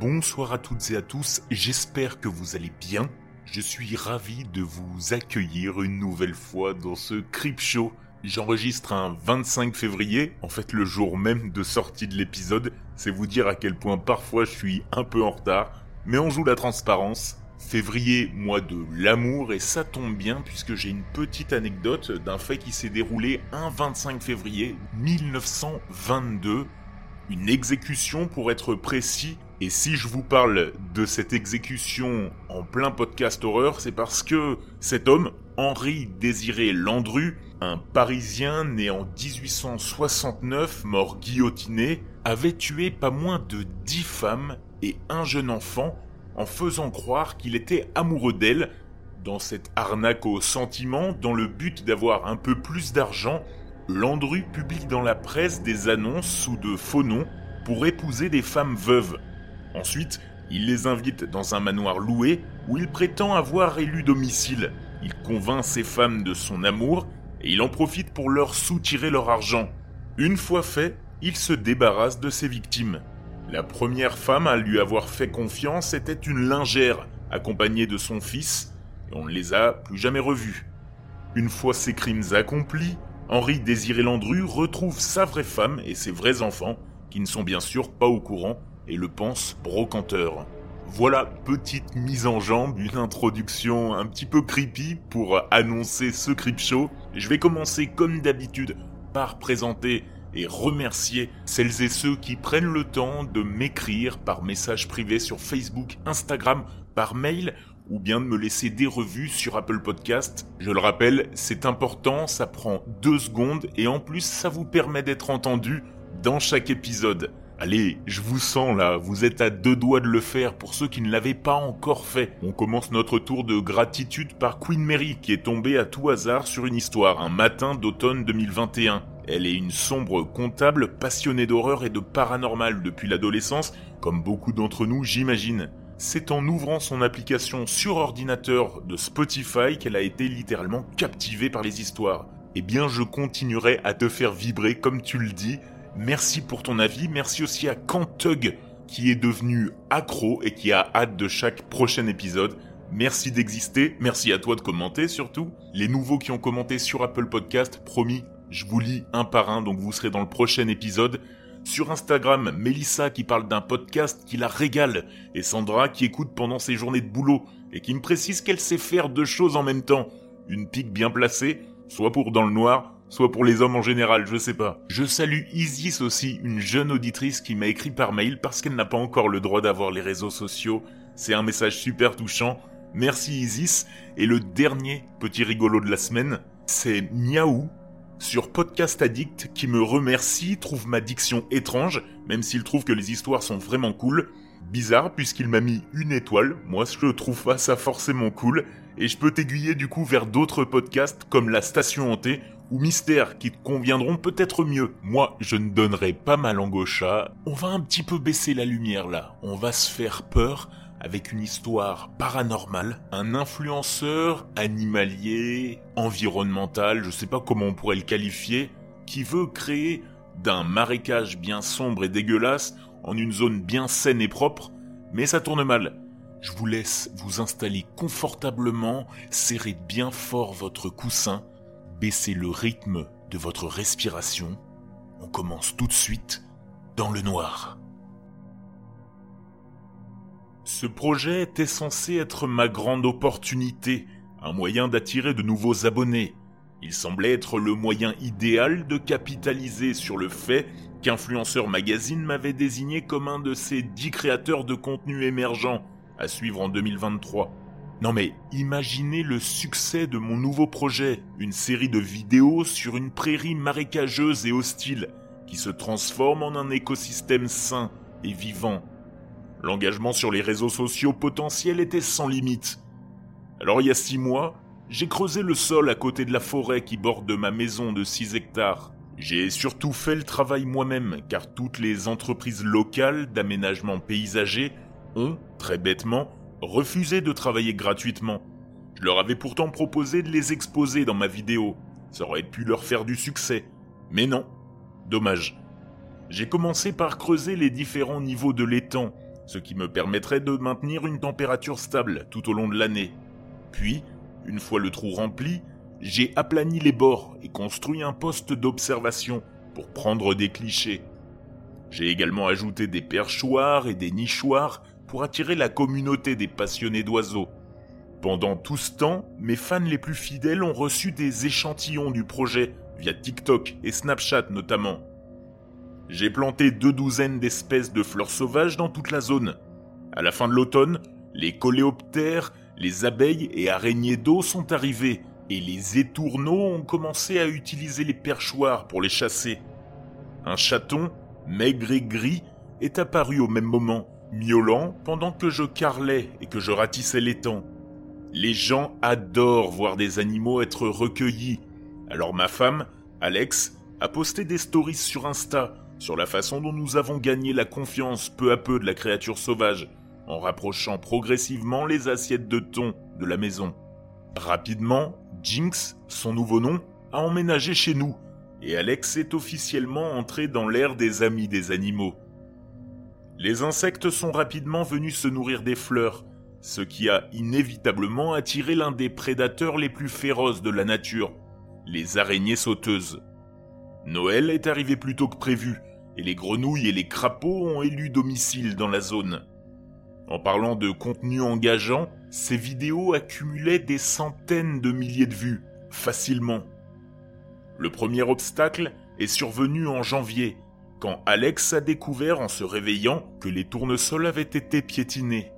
Bonsoir à toutes et à tous, j'espère que vous allez bien. Je suis ravi de vous accueillir une nouvelle fois dans ce Crip Show. J'enregistre un 25 février, en fait le jour même de sortie de l'épisode. C'est vous dire à quel point parfois je suis un peu en retard, mais on joue la transparence. Février, mois de l'amour, et ça tombe bien puisque j'ai une petite anecdote d'un fait qui s'est déroulé un 25 février 1922. Une exécution pour être précis et si je vous parle de cette exécution en plein podcast horreur, c'est parce que cet homme, Henri Désiré Landru, un Parisien né en 1869, mort guillotiné, avait tué pas moins de dix femmes et un jeune enfant en faisant croire qu'il était amoureux d'elle dans cette arnaque au sentiment dans le but d'avoir un peu plus d'argent. Landru publie dans la presse des annonces sous de faux noms pour épouser des femmes veuves Ensuite, il les invite dans un manoir loué où il prétend avoir élu domicile. Il convainc ces femmes de son amour et il en profite pour leur soutirer leur argent. Une fois fait, il se débarrasse de ses victimes. La première femme à lui avoir fait confiance était une lingère, accompagnée de son fils, et on ne les a plus jamais revus. Une fois ses crimes accomplis, Henri Désiré Landru retrouve sa vraie femme et ses vrais enfants, qui ne sont bien sûr pas au courant et le pense brocanteur. Voilà, petite mise en jambe, une introduction un petit peu creepy pour annoncer ce Creep Show. Je vais commencer comme d'habitude par présenter et remercier celles et ceux qui prennent le temps de m'écrire par message privé sur Facebook, Instagram, par mail ou bien de me laisser des revues sur Apple Podcast. Je le rappelle, c'est important, ça prend deux secondes et en plus ça vous permet d'être entendu dans chaque épisode. Allez, je vous sens là, vous êtes à deux doigts de le faire pour ceux qui ne l'avaient pas encore fait. On commence notre tour de gratitude par Queen Mary qui est tombée à tout hasard sur une histoire un matin d'automne 2021. Elle est une sombre comptable passionnée d'horreur et de paranormal depuis l'adolescence, comme beaucoup d'entre nous j'imagine. C'est en ouvrant son application sur ordinateur de Spotify qu'elle a été littéralement captivée par les histoires. Eh bien je continuerai à te faire vibrer comme tu le dis, Merci pour ton avis. Merci aussi à Kantug qui est devenu accro et qui a hâte de chaque prochain épisode. Merci d'exister. Merci à toi de commenter surtout. Les nouveaux qui ont commenté sur Apple Podcast, promis, je vous lis un par un, donc vous serez dans le prochain épisode. Sur Instagram, Melissa qui parle d'un podcast qui la régale, et Sandra qui écoute pendant ses journées de boulot, et qui me précise qu'elle sait faire deux choses en même temps. Une pique bien placée, soit pour dans le noir, soit pour les hommes en général, je sais pas. Je salue Isis aussi, une jeune auditrice qui m'a écrit par mail parce qu'elle n'a pas encore le droit d'avoir les réseaux sociaux. C'est un message super touchant. Merci Isis. Et le dernier petit rigolo de la semaine, c'est Miaou sur Podcast Addict qui me remercie, trouve ma diction étrange, même s'il trouve que les histoires sont vraiment cool. Bizarre puisqu'il m'a mis une étoile, moi je trouve pas ça forcément cool, et je peux t'aiguiller du coup vers d'autres podcasts comme La Station Hantée ou Mystère qui te conviendront peut-être mieux. Moi, je ne donnerai pas ma langue au chat. On va un petit peu baisser la lumière là. On va se faire peur avec une histoire paranormale, un influenceur animalier, environnemental, je sais pas comment on pourrait le qualifier, qui veut créer d'un marécage bien sombre et dégueulasse en une zone bien saine et propre, mais ça tourne mal. Je vous laisse vous installer confortablement, serrez bien fort votre coussin, baissez le rythme de votre respiration. On commence tout de suite dans le noir. Ce projet était censé être ma grande opportunité, un moyen d'attirer de nouveaux abonnés. Il semblait être le moyen idéal de capitaliser sur le fait qu'Influenceur Magazine m'avait désigné comme un de ses dix créateurs de contenu émergents à suivre en 2023. Non mais imaginez le succès de mon nouveau projet, une série de vidéos sur une prairie marécageuse et hostile qui se transforme en un écosystème sain et vivant. L'engagement sur les réseaux sociaux potentiels était sans limite. Alors il y a six mois, j'ai creusé le sol à côté de la forêt qui borde ma maison de 6 hectares. J'ai surtout fait le travail moi-même car toutes les entreprises locales d'aménagement paysager ont, très bêtement, refusé de travailler gratuitement. Je leur avais pourtant proposé de les exposer dans ma vidéo. Ça aurait pu leur faire du succès. Mais non. Dommage. J'ai commencé par creuser les différents niveaux de l'étang, ce qui me permettrait de maintenir une température stable tout au long de l'année. Puis, une fois le trou rempli, j'ai aplani les bords et construit un poste d'observation pour prendre des clichés. J'ai également ajouté des perchoirs et des nichoirs pour attirer la communauté des passionnés d'oiseaux. Pendant tout ce temps, mes fans les plus fidèles ont reçu des échantillons du projet via TikTok et Snapchat notamment. J'ai planté deux douzaines d'espèces de fleurs sauvages dans toute la zone. À la fin de l'automne, les coléoptères, les abeilles et araignées d'eau sont arrivés et les étourneaux ont commencé à utiliser les perchoirs pour les chasser. Un chaton, maigre et gris, est apparu au même moment, miaulant pendant que je carlais et que je ratissais l'étang. Les gens adorent voir des animaux être recueillis. Alors ma femme, Alex, a posté des stories sur Insta sur la façon dont nous avons gagné la confiance peu à peu de la créature sauvage, en rapprochant progressivement les assiettes de thon de la maison. Rapidement, Jinx, son nouveau nom, a emménagé chez nous, et Alex est officiellement entré dans l'ère des amis des animaux. Les insectes sont rapidement venus se nourrir des fleurs, ce qui a inévitablement attiré l'un des prédateurs les plus féroces de la nature, les araignées sauteuses. Noël est arrivé plus tôt que prévu, et les grenouilles et les crapauds ont élu domicile dans la zone. En parlant de contenu engageant, ces vidéos accumulaient des centaines de milliers de vues, facilement. Le premier obstacle est survenu en janvier, quand Alex a découvert en se réveillant que les tournesols avaient été piétinés.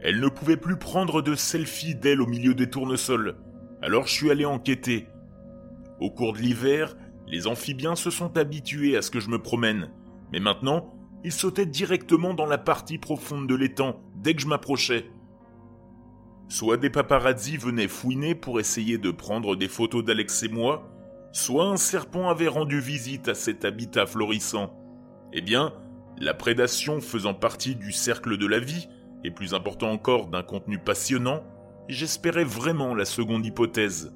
Elle ne pouvait plus prendre de selfie d'elle au milieu des tournesols, alors je suis allé enquêter. Au cours de l'hiver, les amphibiens se sont habitués à ce que je me promène, mais maintenant, ils sautaient directement dans la partie profonde de l'étang dès que je m'approchais. Soit des paparazzis venaient fouiner pour essayer de prendre des photos d'Alex et moi, soit un serpent avait rendu visite à cet habitat florissant. Eh bien, la prédation faisant partie du cercle de la vie, et plus important encore d'un contenu passionnant, j'espérais vraiment la seconde hypothèse.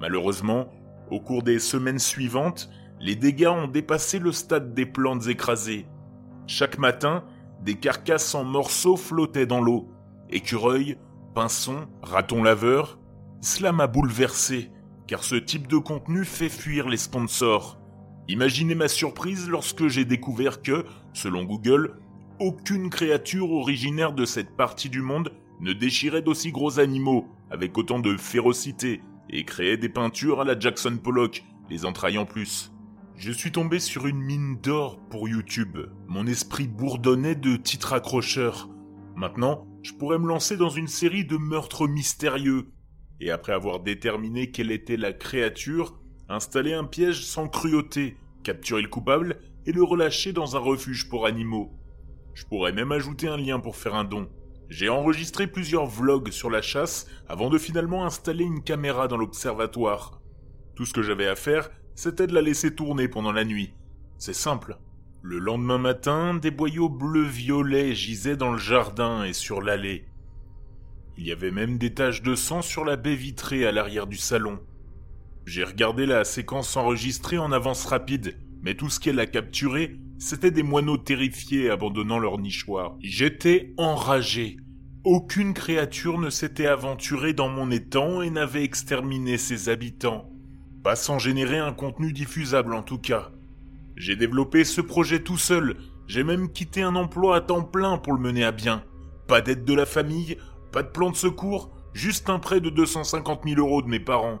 Malheureusement, au cours des semaines suivantes, les dégâts ont dépassé le stade des plantes écrasées. Chaque matin, des carcasses en morceaux flottaient dans l'eau. Écureuils, pinsons, ratons laveurs. Cela m'a bouleversé, car ce type de contenu fait fuir les sponsors. Imaginez ma surprise lorsque j'ai découvert que, selon Google, aucune créature originaire de cette partie du monde ne déchirait d'aussi gros animaux, avec autant de férocité, et créait des peintures à la Jackson Pollock, les entrailles en plus. Je suis tombé sur une mine d'or pour YouTube. Mon esprit bourdonnait de titres accrocheurs. Maintenant, je pourrais me lancer dans une série de meurtres mystérieux. Et après avoir déterminé quelle était la créature, installer un piège sans cruauté, capturer le coupable et le relâcher dans un refuge pour animaux. Je pourrais même ajouter un lien pour faire un don. J'ai enregistré plusieurs vlogs sur la chasse avant de finalement installer une caméra dans l'observatoire. Tout ce que j'avais à faire, c'était de la laisser tourner pendant la nuit. C'est simple. Le lendemain matin, des boyaux bleu-violet gisaient dans le jardin et sur l'allée. Il y avait même des taches de sang sur la baie vitrée à l'arrière du salon. J'ai regardé la séquence enregistrée en avance rapide, mais tout ce qu'elle a capturé, c'était des moineaux terrifiés abandonnant leur nichoir. J'étais enragé. Aucune créature ne s'était aventurée dans mon étang et n'avait exterminé ses habitants. Pas sans générer un contenu diffusable en tout cas. J'ai développé ce projet tout seul, j'ai même quitté un emploi à temps plein pour le mener à bien. Pas d'aide de la famille, pas de plan de secours, juste un prêt de 250 000 euros de mes parents.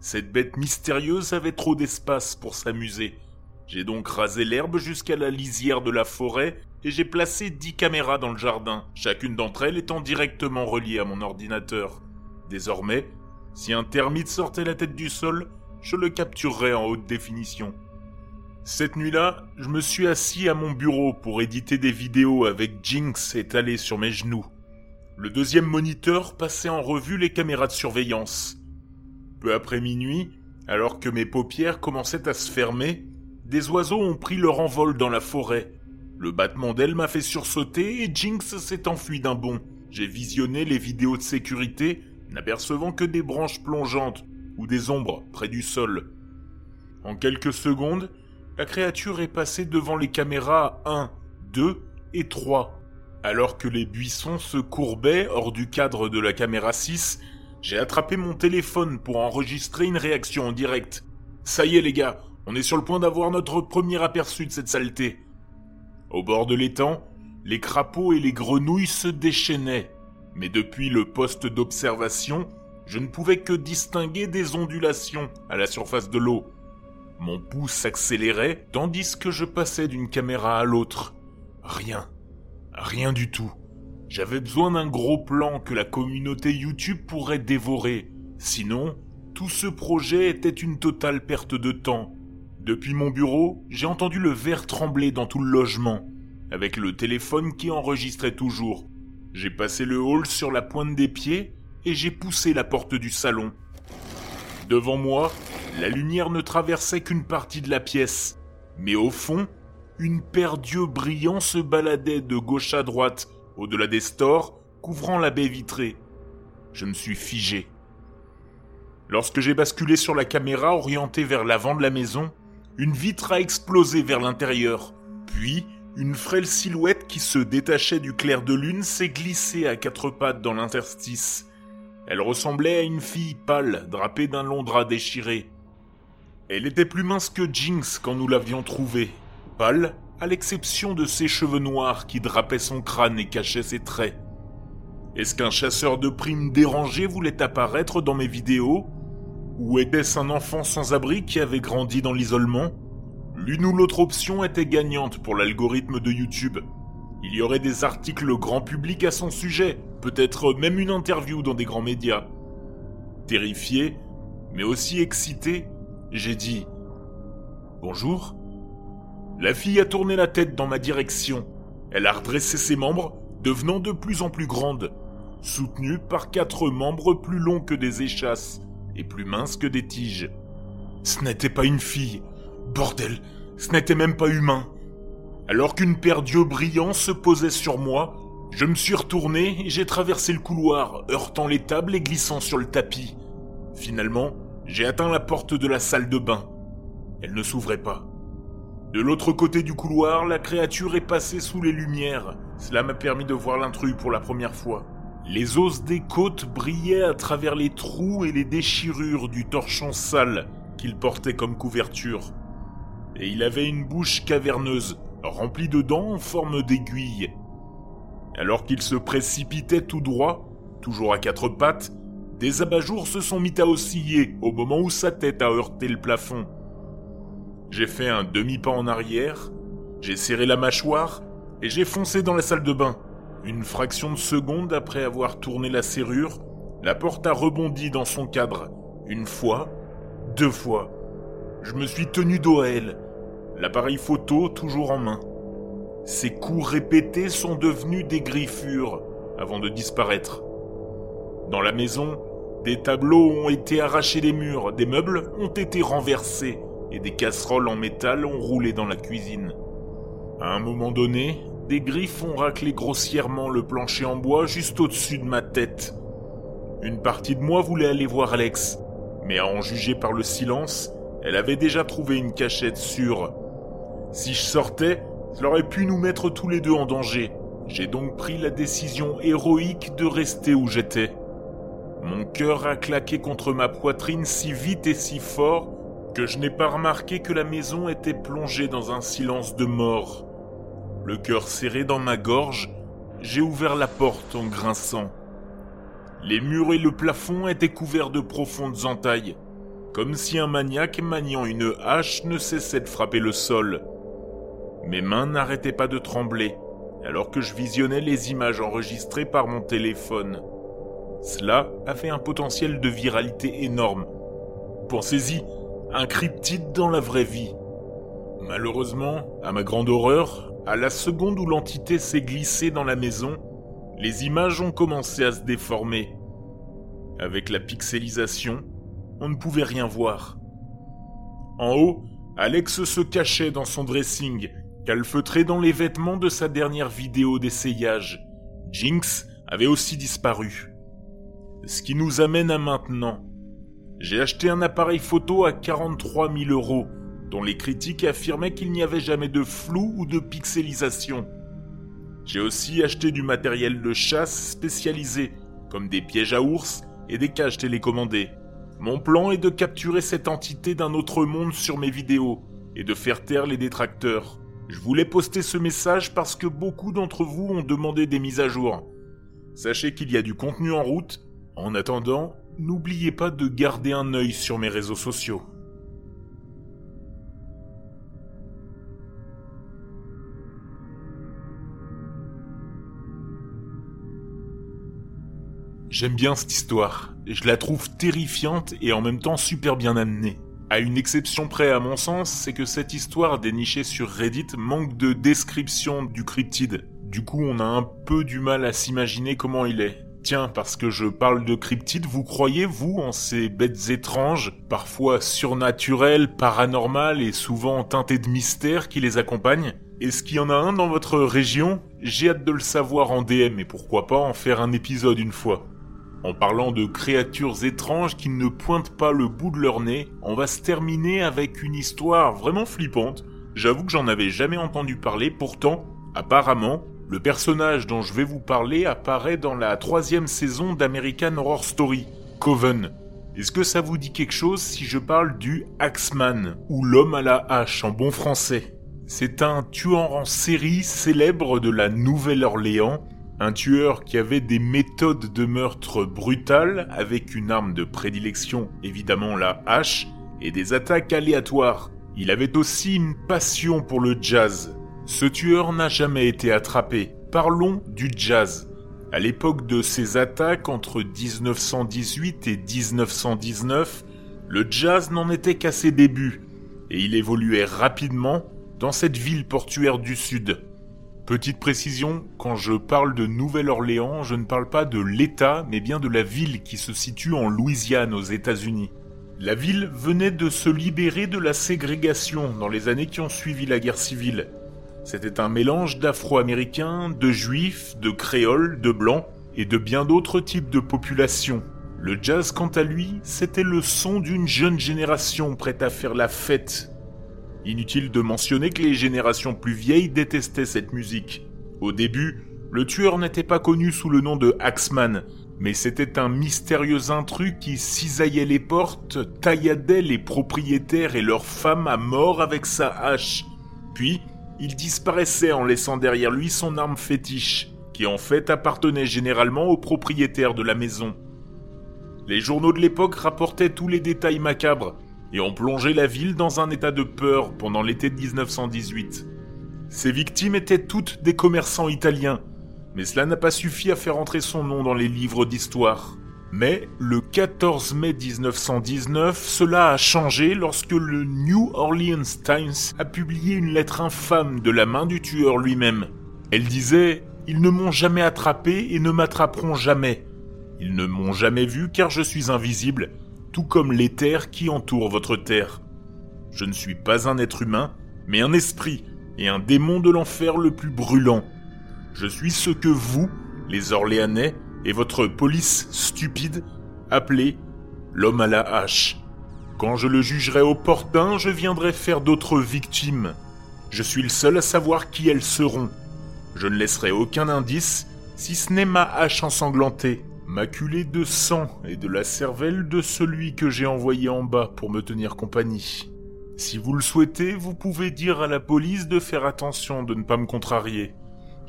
Cette bête mystérieuse avait trop d'espace pour s'amuser. J'ai donc rasé l'herbe jusqu'à la lisière de la forêt et j'ai placé 10 caméras dans le jardin, chacune d'entre elles étant directement reliée à mon ordinateur. Désormais, si un termite sortait la tête du sol, je le capturerais en haute définition. Cette nuit-là, je me suis assis à mon bureau pour éditer des vidéos avec Jinx étalée sur mes genoux. Le deuxième moniteur passait en revue les caméras de surveillance. Peu après minuit, alors que mes paupières commençaient à se fermer, des oiseaux ont pris leur envol dans la forêt. Le battement d'ailes m'a fait sursauter et Jinx s'est enfui d'un bond. J'ai visionné les vidéos de sécurité n'apercevant que des branches plongeantes ou des ombres près du sol. En quelques secondes, la créature est passée devant les caméras 1, 2 et 3. Alors que les buissons se courbaient hors du cadre de la caméra 6, j'ai attrapé mon téléphone pour enregistrer une réaction en direct. Ça y est les gars, on est sur le point d'avoir notre premier aperçu de cette saleté. Au bord de l'étang, les crapauds et les grenouilles se déchaînaient, mais depuis le poste d'observation, je ne pouvais que distinguer des ondulations à la surface de l'eau. Mon pouce s'accélérait tandis que je passais d'une caméra à l'autre. Rien. Rien du tout. J'avais besoin d'un gros plan que la communauté YouTube pourrait dévorer. Sinon, tout ce projet était une totale perte de temps. Depuis mon bureau, j'ai entendu le verre trembler dans tout le logement, avec le téléphone qui enregistrait toujours. J'ai passé le hall sur la pointe des pieds et j'ai poussé la porte du salon. Devant moi, la lumière ne traversait qu'une partie de la pièce, mais au fond, une paire d'yeux brillants se baladait de gauche à droite, au-delà des stores, couvrant la baie vitrée. Je me suis figé. Lorsque j'ai basculé sur la caméra orientée vers l'avant de la maison, une vitre a explosé vers l'intérieur, puis une frêle silhouette qui se détachait du clair de lune s'est glissée à quatre pattes dans l'interstice. Elle ressemblait à une fille pâle, drapée d'un long drap déchiré. Elle était plus mince que Jinx quand nous l'avions trouvée, pâle, à l'exception de ses cheveux noirs qui drapaient son crâne et cachaient ses traits. Est-ce qu'un chasseur de primes dérangé voulait apparaître dans mes vidéos? Ou était-ce un enfant sans abri qui avait grandi dans l'isolement? L'une ou l'autre option était gagnante pour l'algorithme de YouTube. Il y aurait des articles grand public à son sujet, peut-être même une interview dans des grands médias. Terrifié, mais aussi excité, j'ai dit Bonjour. La fille a tourné la tête dans ma direction. Elle a redressé ses membres, devenant de plus en plus grande, soutenue par quatre membres plus longs que des échasses et plus minces que des tiges. Ce n'était pas une fille, Bordel, ce n'était même pas humain. Alors qu'une paire d'yeux brillants se posait sur moi, je me suis retourné et j'ai traversé le couloir, heurtant les tables et glissant sur le tapis. Finalement, j'ai atteint la porte de la salle de bain. Elle ne s'ouvrait pas. De l'autre côté du couloir, la créature est passée sous les lumières. Cela m'a permis de voir l'intrus pour la première fois. Les os des côtes brillaient à travers les trous et les déchirures du torchon sale qu'il portait comme couverture et il avait une bouche caverneuse, remplie de dents en forme d'aiguille. Alors qu'il se précipitait tout droit, toujours à quatre pattes, des abat-jours se sont mis à osciller au moment où sa tête a heurté le plafond. J'ai fait un demi-pas en arrière, j'ai serré la mâchoire et j'ai foncé dans la salle de bain. Une fraction de seconde après avoir tourné la serrure, la porte a rebondi dans son cadre. Une fois, deux fois. Je me suis tenu dos à elle, l'appareil photo toujours en main. Ces coups répétés sont devenus des griffures avant de disparaître. Dans la maison, des tableaux ont été arrachés des murs, des meubles ont été renversés et des casseroles en métal ont roulé dans la cuisine. À un moment donné, des griffes ont raclé grossièrement le plancher en bois juste au-dessus de ma tête. Une partie de moi voulait aller voir Alex, mais à en juger par le silence, elle avait déjà trouvé une cachette sûre. Si je sortais, cela aurait pu nous mettre tous les deux en danger. J'ai donc pris la décision héroïque de rester où j'étais. Mon cœur a claqué contre ma poitrine si vite et si fort que je n'ai pas remarqué que la maison était plongée dans un silence de mort. Le cœur serré dans ma gorge, j'ai ouvert la porte en grinçant. Les murs et le plafond étaient couverts de profondes entailles comme si un maniaque maniant une hache ne cessait de frapper le sol. Mes mains n'arrêtaient pas de trembler alors que je visionnais les images enregistrées par mon téléphone. Cela avait un potentiel de viralité énorme. Pensez-y, un cryptide dans la vraie vie. Malheureusement, à ma grande horreur, à la seconde où l'entité s'est glissée dans la maison, les images ont commencé à se déformer. Avec la pixelisation, on ne pouvait rien voir. En haut, Alex se cachait dans son dressing, calfeutré dans les vêtements de sa dernière vidéo d'essayage. Jinx avait aussi disparu. Ce qui nous amène à maintenant. J'ai acheté un appareil photo à 43 000 euros, dont les critiques affirmaient qu'il n'y avait jamais de flou ou de pixelisation. J'ai aussi acheté du matériel de chasse spécialisé, comme des pièges à ours et des cages télécommandées. Mon plan est de capturer cette entité d'un autre monde sur mes vidéos et de faire taire les détracteurs. Je voulais poster ce message parce que beaucoup d'entre vous ont demandé des mises à jour. Sachez qu'il y a du contenu en route. En attendant, n'oubliez pas de garder un œil sur mes réseaux sociaux. J'aime bien cette histoire, je la trouve terrifiante et en même temps super bien amenée. À une exception près à mon sens, c'est que cette histoire dénichée sur Reddit manque de description du cryptide. Du coup, on a un peu du mal à s'imaginer comment il est. Tiens, parce que je parle de cryptides, vous croyez, vous, en ces bêtes étranges, parfois surnaturelles, paranormales et souvent teintées de mystère qui les accompagnent? Est-ce qu'il y en a un dans votre région? J'ai hâte de le savoir en DM et pourquoi pas en faire un épisode une fois. En parlant de créatures étranges qui ne pointent pas le bout de leur nez, on va se terminer avec une histoire vraiment flippante. J'avoue que j'en avais jamais entendu parler, pourtant, apparemment, le personnage dont je vais vous parler apparaît dans la troisième saison d'American Horror Story, Coven. Est-ce que ça vous dit quelque chose si je parle du Axeman, ou l'homme à la hache en bon français? C'est un tueur en série célèbre de la Nouvelle-Orléans un tueur qui avait des méthodes de meurtre brutales avec une arme de prédilection, évidemment la hache, et des attaques aléatoires. Il avait aussi une passion pour le jazz. Ce tueur n'a jamais été attrapé. Parlons du jazz. À l'époque de ses attaques entre 1918 et 1919, le jazz n'en était qu'à ses débuts, et il évoluait rapidement dans cette ville portuaire du Sud. Petite précision, quand je parle de Nouvelle-Orléans, je ne parle pas de l'État, mais bien de la ville qui se situe en Louisiane aux États-Unis. La ville venait de se libérer de la ségrégation dans les années qui ont suivi la guerre civile. C'était un mélange d'Afro-Américains, de Juifs, de Créoles, de Blancs et de bien d'autres types de populations. Le jazz, quant à lui, c'était le son d'une jeune génération prête à faire la fête Inutile de mentionner que les générations plus vieilles détestaient cette musique. Au début, le tueur n'était pas connu sous le nom de Axman, mais c'était un mystérieux intrus qui cisaillait les portes, tailladait les propriétaires et leurs femmes à mort avec sa hache. Puis, il disparaissait en laissant derrière lui son arme fétiche, qui en fait appartenait généralement aux propriétaires de la maison. Les journaux de l'époque rapportaient tous les détails macabres, et ont plongé la ville dans un état de peur pendant l'été de 1918. Ces victimes étaient toutes des commerçants italiens, mais cela n'a pas suffi à faire entrer son nom dans les livres d'histoire. Mais le 14 mai 1919, cela a changé lorsque le New Orleans Times a publié une lettre infâme de la main du tueur lui-même. Elle disait Ils ne m'ont jamais attrapé et ne m'attraperont jamais. Ils ne m'ont jamais vu car je suis invisible tout comme terres qui entourent votre terre. Je ne suis pas un être humain, mais un esprit et un démon de l'enfer le plus brûlant. Je suis ce que vous, les Orléanais, et votre police stupide appelez l'homme à la hache. Quand je le jugerai opportun, je viendrai faire d'autres victimes. Je suis le seul à savoir qui elles seront. Je ne laisserai aucun indice, si ce n'est ma hache ensanglantée maculé de sang et de la cervelle de celui que j'ai envoyé en bas pour me tenir compagnie. Si vous le souhaitez, vous pouvez dire à la police de faire attention de ne pas me contrarier.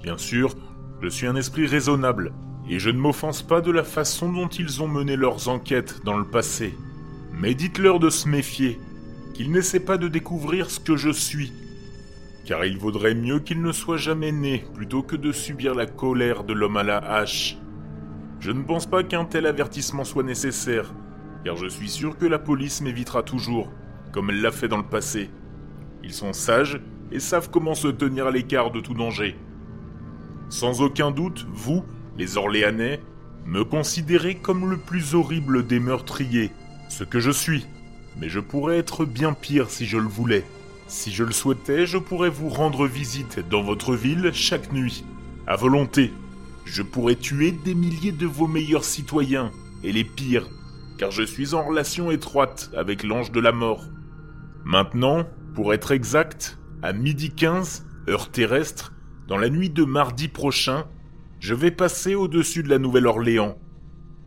Bien sûr, je suis un esprit raisonnable, et je ne m'offense pas de la façon dont ils ont mené leurs enquêtes dans le passé. Mais dites-leur de se méfier, qu'ils n'essaient pas de découvrir ce que je suis, car il vaudrait mieux qu'ils ne soient jamais nés plutôt que de subir la colère de l'homme à la hache. Je ne pense pas qu'un tel avertissement soit nécessaire, car je suis sûr que la police m'évitera toujours, comme elle l'a fait dans le passé. Ils sont sages et savent comment se tenir à l'écart de tout danger. Sans aucun doute, vous, les Orléanais, me considérez comme le plus horrible des meurtriers, ce que je suis, mais je pourrais être bien pire si je le voulais. Si je le souhaitais, je pourrais vous rendre visite dans votre ville chaque nuit, à volonté, je pourrais tuer des milliers de vos meilleurs citoyens, et les pires, car je suis en relation étroite avec l'ange de la mort. Maintenant, pour être exact, à midi 15, heure terrestre, Dans la nuit de mardi prochain, je vais passer au-dessus de la Nouvelle-Orléans.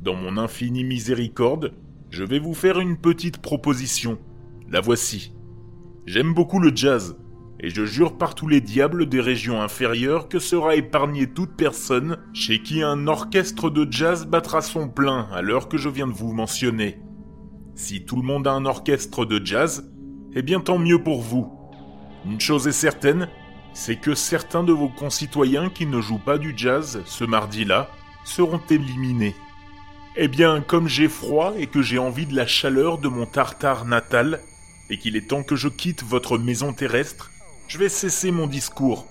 Dans mon infinie miséricorde, je vais vous faire une petite proposition. La voici. J'aime beaucoup le jazz, et je jure par tous les diables des régions inférieures que sera épargnée toute personne chez qui un orchestre de jazz battra son plein à l'heure que je viens de vous mentionner. Si tout le monde a un orchestre de jazz, eh bien tant mieux pour vous. Une chose est certaine, c'est que certains de vos concitoyens qui ne jouent pas du jazz ce mardi-là seront éliminés. Eh bien, comme j'ai froid et que j'ai envie de la chaleur de mon tartare natal, et qu'il est temps que je quitte votre maison terrestre, je vais cesser mon discours,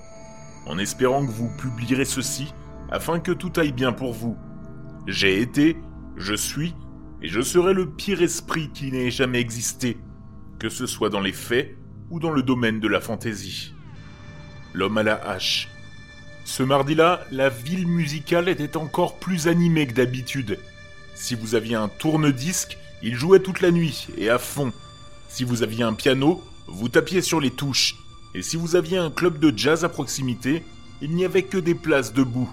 en espérant que vous publierez ceci afin que tout aille bien pour vous. J'ai été, je suis, et je serai le pire esprit qui n'ait jamais existé, que ce soit dans les faits ou dans le domaine de la fantaisie. L'homme à la hache. Ce mardi-là, la ville musicale était encore plus animée que d'habitude. Si vous aviez un tourne-disque, il jouait toute la nuit et à fond. Si vous aviez un piano, vous tapiez sur les touches et si vous aviez un club de jazz à proximité, il n'y avait que des places debout.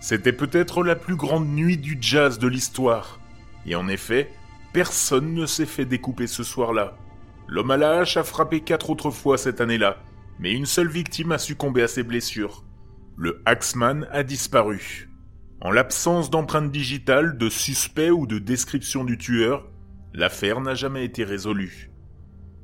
C'était peut-être la plus grande nuit du jazz de l'histoire. Et en effet, personne ne s'est fait découper ce soir-là. L'homme à la hache a frappé quatre autres fois cette année-là, mais une seule victime a succombé à ses blessures. Le Axman a disparu. En l'absence d'empreinte digitale, de suspect ou de description du tueur, l'affaire n'a jamais été résolue.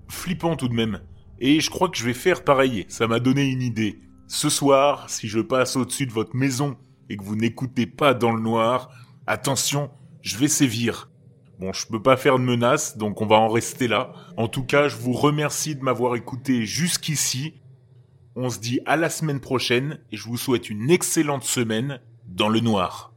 Flippant tout de même, et je crois que je vais faire pareil, ça m'a donné une idée. Ce soir, si je passe au-dessus de votre maison et que vous n'écoutez pas dans le noir, attention, je vais sévir. Bon, je peux pas faire de menaces, donc on va en rester là. En tout cas, je vous remercie de m'avoir écouté jusqu'ici. On se dit à la semaine prochaine et je vous souhaite une excellente semaine dans le noir.